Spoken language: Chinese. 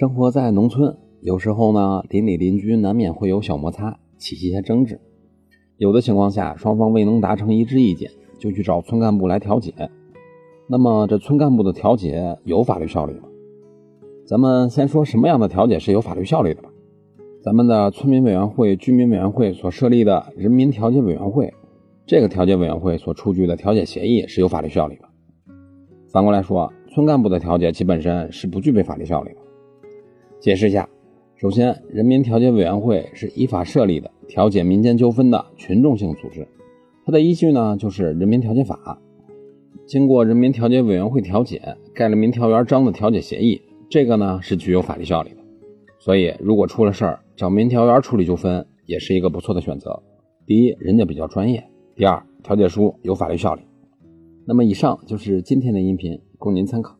生活在农村，有时候呢，邻里邻居难免会有小摩擦，起一些争执。有的情况下，双方未能达成一致意见，就去找村干部来调解。那么，这村干部的调解有法律效力吗？咱们先说什么样的调解是有法律效力的吧。咱们的村民委员会、居民委员会所设立的人民调解委员会，这个调解委员会所出具的调解协议是有法律效力的。反过来说，村干部的调解其本身是不具备法律效力的。解释一下，首先，人民调解委员会是依法设立的调解民间纠纷的群众性组织，它的依据呢就是《人民调解法》。经过人民调解委员会调解，盖了民调员章的调解协议，这个呢是具有法律效力的。所以，如果出了事儿，找民调员处理纠纷也是一个不错的选择。第一，人家比较专业；第二，调解书有法律效力。那么，以上就是今天的音频，供您参考。